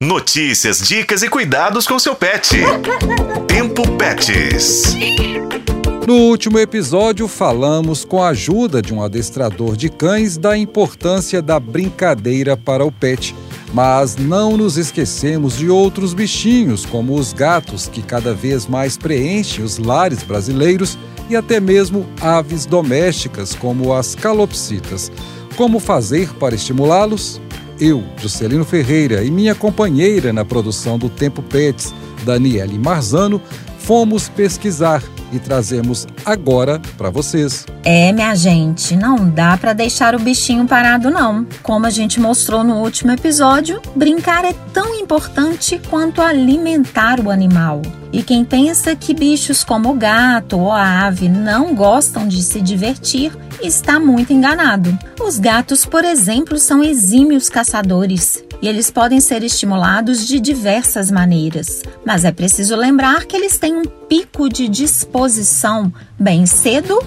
Notícias, dicas e cuidados com seu pet. Tempo Pets. No último episódio, falamos com a ajuda de um adestrador de cães da importância da brincadeira para o pet. Mas não nos esquecemos de outros bichinhos, como os gatos, que cada vez mais preenchem os lares brasileiros, e até mesmo aves domésticas, como as calopsitas. Como fazer para estimulá-los? Eu, Juscelino Ferreira, e minha companheira na produção do Tempo Pets, Daniele Marzano, fomos pesquisar e trazemos agora para vocês. É, minha gente, não dá para deixar o bichinho parado não. Como a gente mostrou no último episódio, brincar é tão importante quanto alimentar o animal. E quem pensa que bichos como o gato ou a ave não gostam de se divertir, está muito enganado. Os gatos, por exemplo, são exímios caçadores e eles podem ser estimulados de diversas maneiras, mas é preciso lembrar que eles têm um pico de disposição bem cedo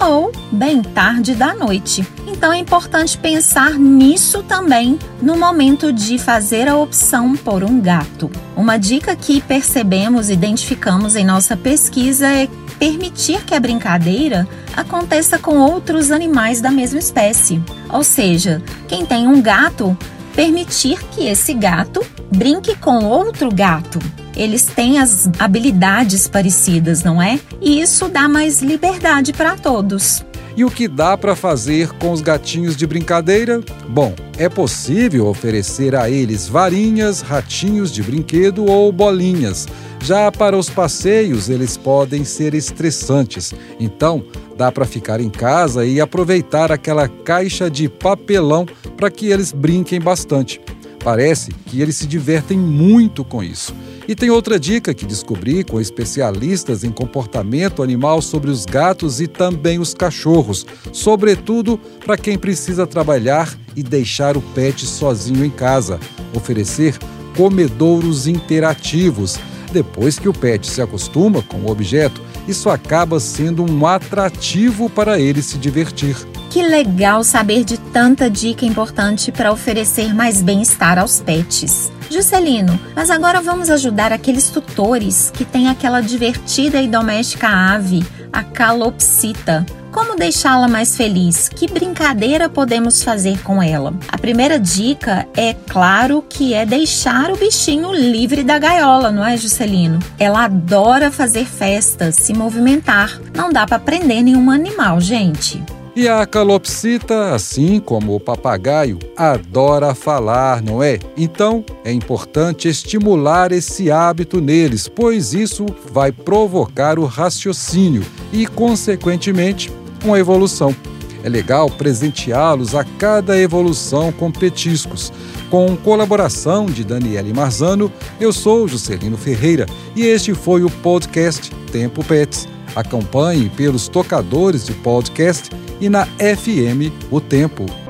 ou bem tarde da noite. Então é importante pensar nisso também no momento de fazer a opção por um gato. Uma dica que percebemos e identificamos em nossa pesquisa é permitir que a brincadeira aconteça com outros animais da mesma espécie. Ou seja, quem tem um gato permitir que esse gato brinque com outro gato. Eles têm as habilidades parecidas, não é? E isso dá mais liberdade para todos. E o que dá para fazer com os gatinhos de brincadeira? Bom, é possível oferecer a eles varinhas, ratinhos de brinquedo ou bolinhas. Já para os passeios, eles podem ser estressantes. Então, dá para ficar em casa e aproveitar aquela caixa de papelão para que eles brinquem bastante. Parece que eles se divertem muito com isso. E tem outra dica que descobri com especialistas em comportamento animal sobre os gatos e também os cachorros, sobretudo para quem precisa trabalhar e deixar o pet sozinho em casa. Oferecer comedouros interativos. Depois que o pet se acostuma com o objeto, isso acaba sendo um atrativo para ele se divertir. Que legal saber de tanta dica importante para oferecer mais bem-estar aos pets. Juscelino, mas agora vamos ajudar aqueles tutores que têm aquela divertida e doméstica ave, a calopsita. Como deixá-la mais feliz? Que brincadeira podemos fazer com ela? A primeira dica é claro que é deixar o bichinho livre da gaiola, não é, Juscelino? Ela adora fazer festas, se movimentar. Não dá para prender nenhum animal, gente. E a calopsita, assim como o papagaio, adora falar, não é? Então é importante estimular esse hábito neles, pois isso vai provocar o raciocínio e, consequentemente, uma evolução. É legal presenteá-los a cada evolução com petiscos. Com colaboração de Daniele Marzano, eu sou Juscelino Ferreira e este foi o podcast Tempo Pets. Acompanhe pelos tocadores de podcast e na FM O Tempo.